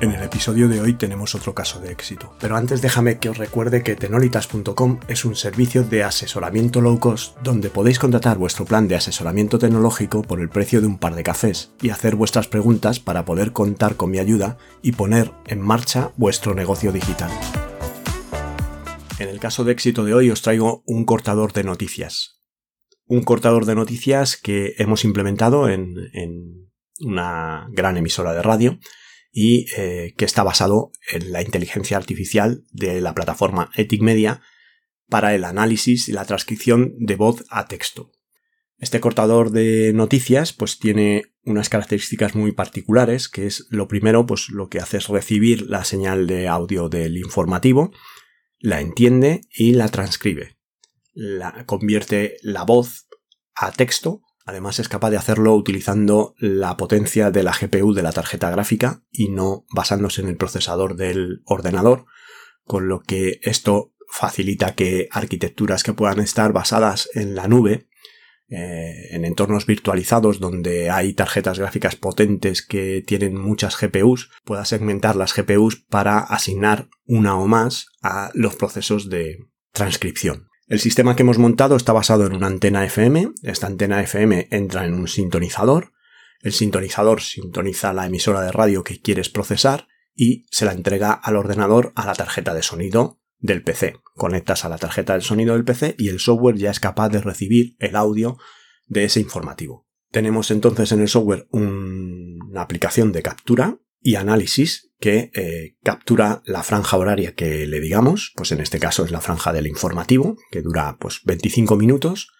En el episodio de hoy tenemos otro caso de éxito, pero antes déjame que os recuerde que tenolitas.com es un servicio de asesoramiento low cost donde podéis contratar vuestro plan de asesoramiento tecnológico por el precio de un par de cafés y hacer vuestras preguntas para poder contar con mi ayuda y poner en marcha vuestro negocio digital. En el caso de éxito de hoy os traigo un cortador de noticias. Un cortador de noticias que hemos implementado en, en una gran emisora de radio y eh, que está basado en la inteligencia artificial de la plataforma Ethic Media para el análisis y la transcripción de voz a texto. Este cortador de noticias pues tiene unas características muy particulares, que es lo primero, pues lo que hace es recibir la señal de audio del informativo, la entiende y la transcribe. La convierte la voz a texto Además es capaz de hacerlo utilizando la potencia de la GPU de la tarjeta gráfica y no basándose en el procesador del ordenador, con lo que esto facilita que arquitecturas que puedan estar basadas en la nube, eh, en entornos virtualizados donde hay tarjetas gráficas potentes que tienen muchas GPUs, pueda segmentar las GPUs para asignar una o más a los procesos de transcripción. El sistema que hemos montado está basado en una antena FM. Esta antena FM entra en un sintonizador. El sintonizador sintoniza la emisora de radio que quieres procesar y se la entrega al ordenador a la tarjeta de sonido del PC. Conectas a la tarjeta de sonido del PC y el software ya es capaz de recibir el audio de ese informativo. Tenemos entonces en el software una aplicación de captura y análisis que eh, captura la franja horaria que le digamos, pues en este caso es la franja del informativo, que dura pues 25 minutos,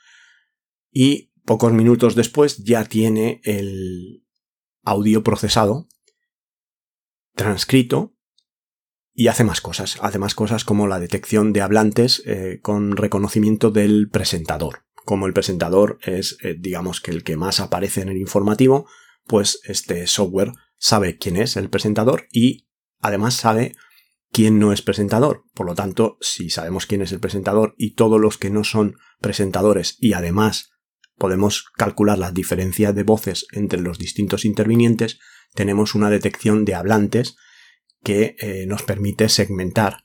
y pocos minutos después ya tiene el audio procesado, transcrito, y hace más cosas, hace más cosas como la detección de hablantes eh, con reconocimiento del presentador. Como el presentador es, eh, digamos que el que más aparece en el informativo, pues este software sabe quién es el presentador y además sabe quién no es presentador. Por lo tanto, si sabemos quién es el presentador y todos los que no son presentadores y además podemos calcular las diferencias de voces entre los distintos intervinientes, tenemos una detección de hablantes que eh, nos permite segmentar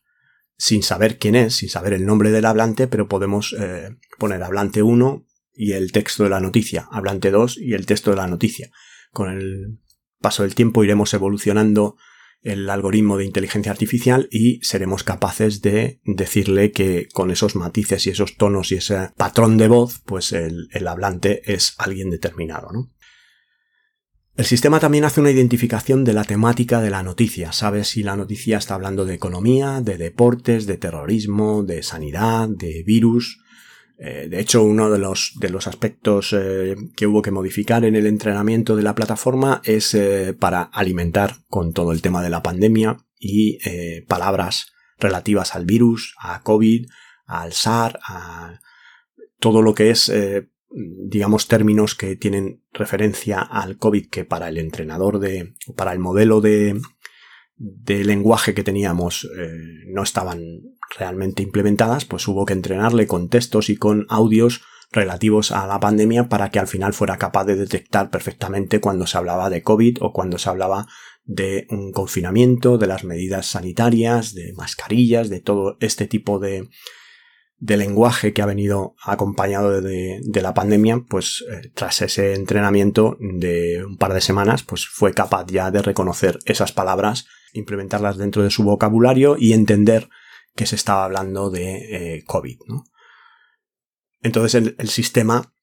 sin saber quién es, sin saber el nombre del hablante, pero podemos eh, poner hablante 1 y el texto de la noticia, hablante 2 y el texto de la noticia. Con el paso del tiempo iremos evolucionando el algoritmo de inteligencia artificial y seremos capaces de decirle que con esos matices y esos tonos y ese patrón de voz, pues el, hablante es alguien determinado, El sistema también hace una identificación de la temática de la noticia. Sabe si la noticia está hablando de economía, de deportes, de terrorismo, de sanidad, de virus, eh, de hecho, uno de los, de los aspectos eh, que hubo que modificar en el entrenamiento de la plataforma es eh, para alimentar con todo el tema de la pandemia y palabras relativas al virus, a COVID, al SAR, a todo lo que es, digamos, términos que tienen referencia al COVID que para el entrenador de, para el modelo de, de lenguaje que teníamos no estaban realmente implementadas, pues hubo que entrenarle con textos y con audios relativos a la pandemia para que al final fuera capaz de detectar perfectamente cuando se hablaba de COVID o cuando se hablaba de un confinamiento, de las medidas sanitarias, de mascarillas, de todo este tipo de, lenguaje que ha venido acompañado de, de la pandemia, pues eh, tras ese entrenamiento de un par de semanas, pues fue capaz ya de reconocer esas palabras, implementarlas dentro de su vocabulario y entender que se estaba hablando de eh, COVID. Entonces el, el sistema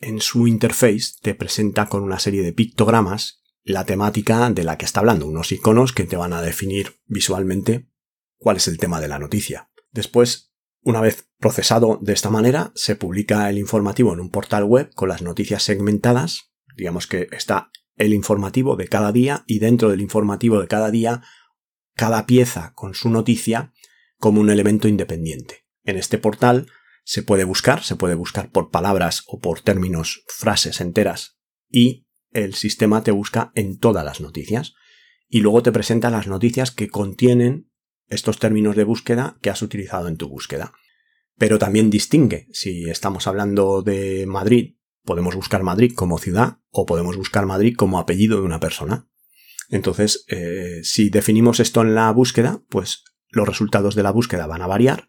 en su interface te presenta con una serie de pictogramas la temática de la que está hablando, unos iconos que te van a definir visualmente cuál es el tema de la noticia. Después, una vez procesado de esta manera, se publica el informativo en un portal web con las noticias segmentadas. Digamos que está el informativo de cada día y dentro del informativo de cada día, cada pieza con su noticia como un elemento independiente. En este portal Se puede buscar, se puede buscar por palabras o por términos, frases enteras y el sistema te busca en todas las noticias y luego te presenta las noticias que contienen estos términos de búsqueda que has utilizado en tu búsqueda. Pero también distingue si estamos hablando de Madrid, podemos buscar Madrid como ciudad o podemos buscar Madrid como apellido de una persona. Entonces, eh, si definimos esto en la búsqueda, pues los resultados de la búsqueda van a variar,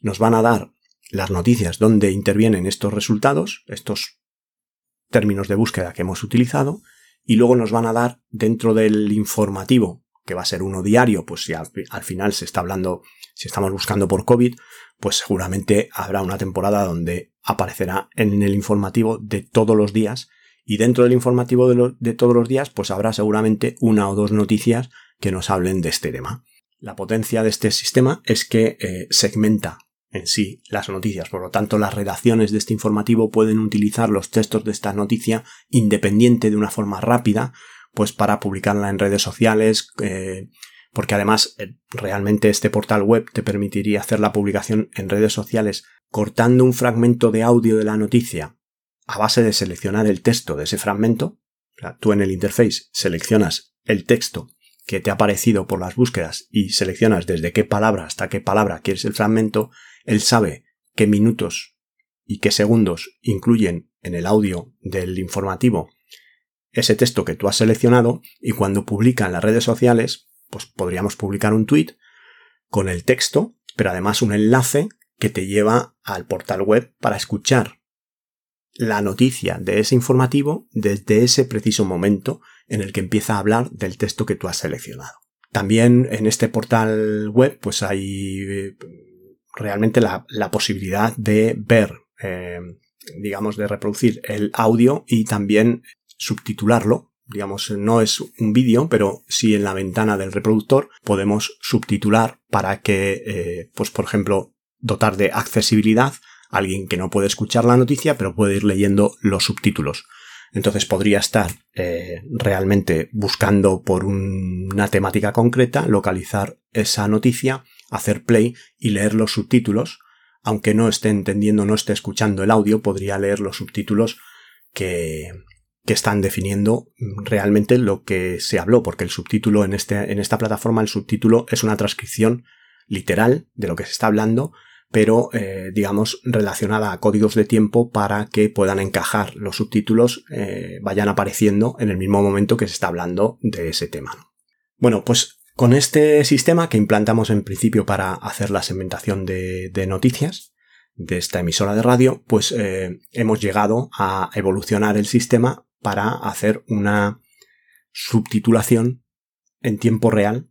nos van a dar las noticias donde intervienen estos resultados, estos términos de búsqueda que hemos utilizado, y luego nos van a dar dentro del informativo, que va a ser uno diario, pues si al, final se está hablando, si estamos buscando por COVID, pues seguramente habrá una temporada donde aparecerá en el informativo de todos los días y dentro del informativo de, todos los días pues habrá seguramente una o dos noticias que nos hablen de este tema. La potencia de este sistema es que eh, segmenta en sí las noticias. Por lo tanto, las redacciones de este informativo pueden utilizar los textos de esta noticia independiente de una forma rápida, pues para publicarla en redes sociales, eh, porque además eh, realmente este portal web te permitiría hacer la publicación en redes sociales cortando un fragmento de audio de la noticia a base de seleccionar el texto de ese fragmento. tú en el interface seleccionas el texto que te ha aparecido por las búsquedas y seleccionas desde qué palabra hasta qué palabra quieres el fragmento él sabe qué minutos y qué segundos incluyen en el audio del informativo ese texto que tú has seleccionado y cuando publica en las redes sociales, pues podríamos publicar un tweet con el texto, pero además un enlace que te lleva al portal web para escuchar la noticia de ese informativo desde ese preciso momento en el que empieza a hablar del texto que tú has seleccionado. También en este portal web pues hay realmente la, posibilidad de ver, eh, digamos, de reproducir el audio y también subtitularlo. Digamos, no es un vídeo, pero sí en la ventana del reproductor podemos subtitular para que, eh, pues por ejemplo, dotar de accesibilidad a alguien que no puede escuchar la noticia, pero puede ir leyendo los subtítulos. Entonces podría estar eh, realmente buscando por una temática concreta, localizar esa noticia hacer play y leer los subtítulos. Aunque no esté entendiendo, no esté escuchando el audio, podría leer los subtítulos que, que están definiendo realmente lo que se habló, porque el subtítulo en, este, en esta plataforma, el subtítulo es una transcripción literal de lo que se está hablando, pero eh, digamos relacionada a códigos de tiempo para que puedan encajar los subtítulos, eh, vayan apareciendo en el mismo momento que se está hablando de ese tema. Bueno, pues con este sistema que implantamos en principio para hacer la segmentación de, noticias de esta emisora de radio, pues eh, hemos llegado a evolucionar el sistema para hacer una subtitulación en tiempo real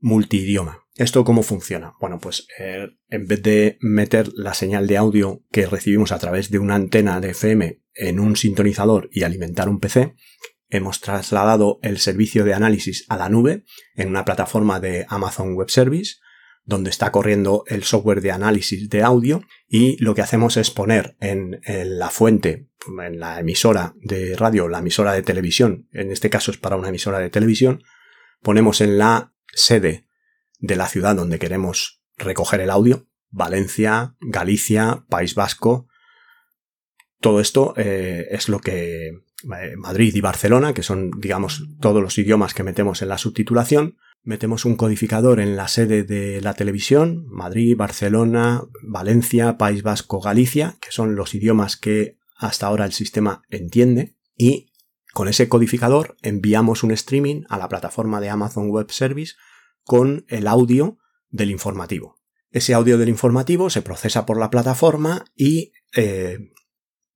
multidioma. ¿Esto cómo funciona? Bueno, pues eh, en vez de meter la señal de audio que recibimos a través de una antena de FM en un sintonizador y alimentar un PC, hemos trasladado el servicio de análisis a la nube en una plataforma de Amazon Web Service donde está corriendo el software de análisis de audio y lo que hacemos es poner en, la fuente, en la emisora de radio, la emisora de televisión, en este caso es para una emisora de televisión, ponemos en la sede de la ciudad donde queremos recoger el audio, Valencia, Galicia, País Vasco, todo esto eh, es lo que eh, Madrid y Barcelona, que son, digamos, todos los idiomas que metemos en la subtitulación. Metemos un codificador en la sede de la televisión, Madrid, Barcelona, Valencia, País Vasco, Galicia, que son los idiomas que hasta ahora el sistema entiende. Y con ese codificador enviamos un streaming a la plataforma de Amazon Web Service con el audio del informativo. Ese audio del informativo se procesa por la plataforma y eh,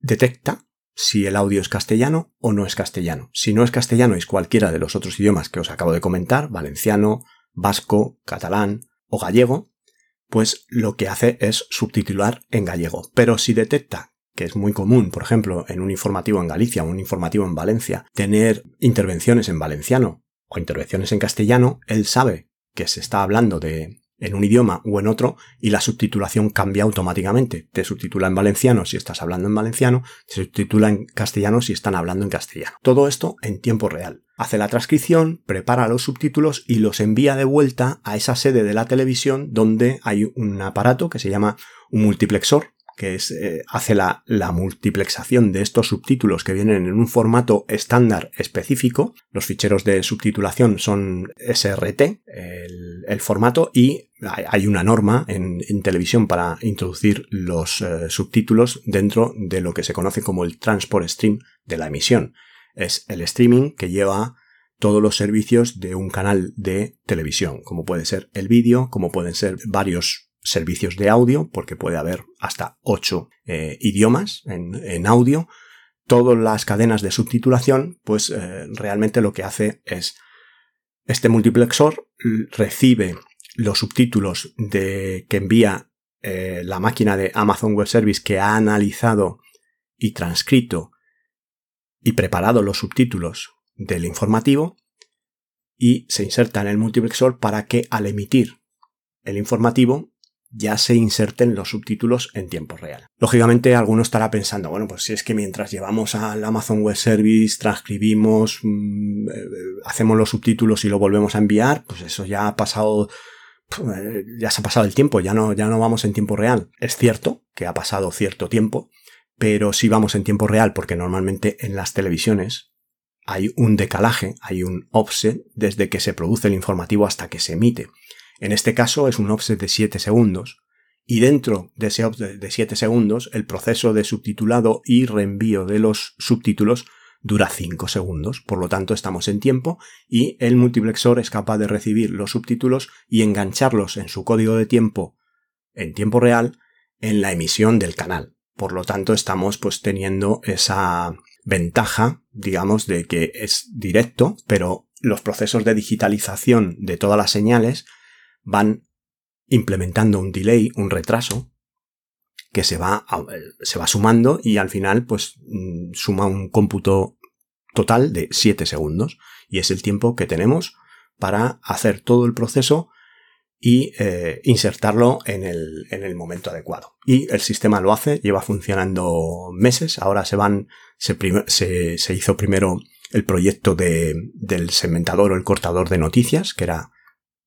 detecta si el audio es castellano o no es castellano. Si no es castellano es cualquiera de los otros idiomas que os acabo de comentar, valenciano, vasco, catalán o gallego, pues lo que hace es subtitular en gallego. Pero si detecta que es muy común, por ejemplo, en un informativo en Galicia o un informativo en Valencia, tener intervenciones en valenciano o intervenciones en castellano, él sabe que se está hablando de, en un idioma o en otro y la subtitulación cambia automáticamente. Te subtitula en valenciano si estás hablando en valenciano, te subtitula en castellano si están hablando en castellano. Todo esto en tiempo real. Hace la transcripción, prepara los subtítulos y los envía de vuelta a esa sede de la televisión donde hay un aparato que se llama un multiplexor que eh, hace la, multiplexación de estos subtítulos que vienen en un formato estándar específico. Los ficheros de subtitulación son SRT, el, formato, y hay una norma en, en televisión para introducir los eh, subtítulos dentro de lo que se conoce como el transport stream de la emisión. Es el streaming que lleva todos los servicios de un canal de televisión, como puede ser el vídeo, como pueden ser varios servicios de audio, porque puede haber hasta ocho eh, idiomas en, audio. Todas las cadenas de subtitulación, pues eh, realmente lo que hace es este multiplexor recibe los subtítulos de, que envía eh, la máquina de Amazon Web Service que ha analizado y transcrito y preparado los subtítulos del informativo y se inserta en el multiplexor para que al emitir el informativo ya se inserten los subtítulos en tiempo real. Lógicamente, alguno estará pensando, bueno, pues si es que mientras llevamos al Amazon Web Service, transcribimos, mm, eh, hacemos los subtítulos y lo volvemos a enviar, pues eso ya ha pasado, eh, ya se ha pasado el tiempo, ya no, ya no vamos en tiempo real. Es cierto que ha pasado cierto tiempo, pero sí vamos en tiempo real porque normalmente en las televisiones hay un decalaje, hay un offset desde que se produce el informativo hasta que se emite. En este caso es un offset de 7 segundos, y dentro de ese offset de 7 segundos el proceso de subtitulado y reenvío de los subtítulos dura 5 segundos, por lo tanto estamos en tiempo y el multiplexor es capaz de recibir los subtítulos y engancharlos en su código de tiempo en tiempo real en la emisión del canal. Por lo tanto estamos pues teniendo esa ventaja, digamos, de que es directo, pero los procesos de digitalización de todas las señales van implementando un delay, un retraso, que se va, se va sumando y al final pues mm, suma un cómputo total de 7 segundos y es el tiempo que tenemos para hacer todo el proceso y eh, insertarlo en el, en el, momento adecuado. Y el sistema lo hace, lleva funcionando meses, ahora se van, se, hizo primero el proyecto de, del segmentador o el cortador de noticias, que era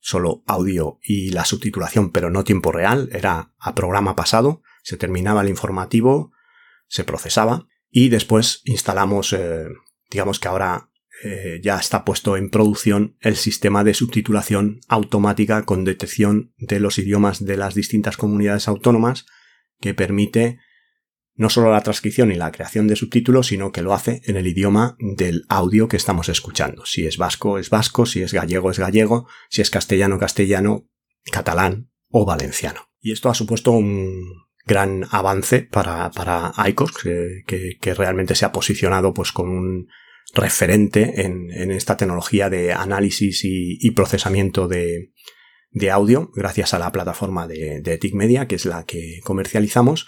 solo audio y la subtitulación, pero no tiempo real, era a programa pasado, se terminaba el informativo, se procesaba y después instalamos, eh, digamos que ahora eh, ya está puesto en producción el sistema de subtitulación automática con detección de los idiomas de las distintas comunidades autónomas que permite no solo la transcripción y la creación de subtítulos, sino que lo hace en el idioma del audio que estamos escuchando. Si es vasco, es vasco, si es gallego, es gallego, si es castellano, castellano, catalán o valenciano. Y esto ha supuesto un gran avance para, para ICOS, que, realmente se ha posicionado pues como un referente en, esta tecnología de análisis y, procesamiento de, audio, gracias a la plataforma de, de Ethic Media, que es la que comercializamos,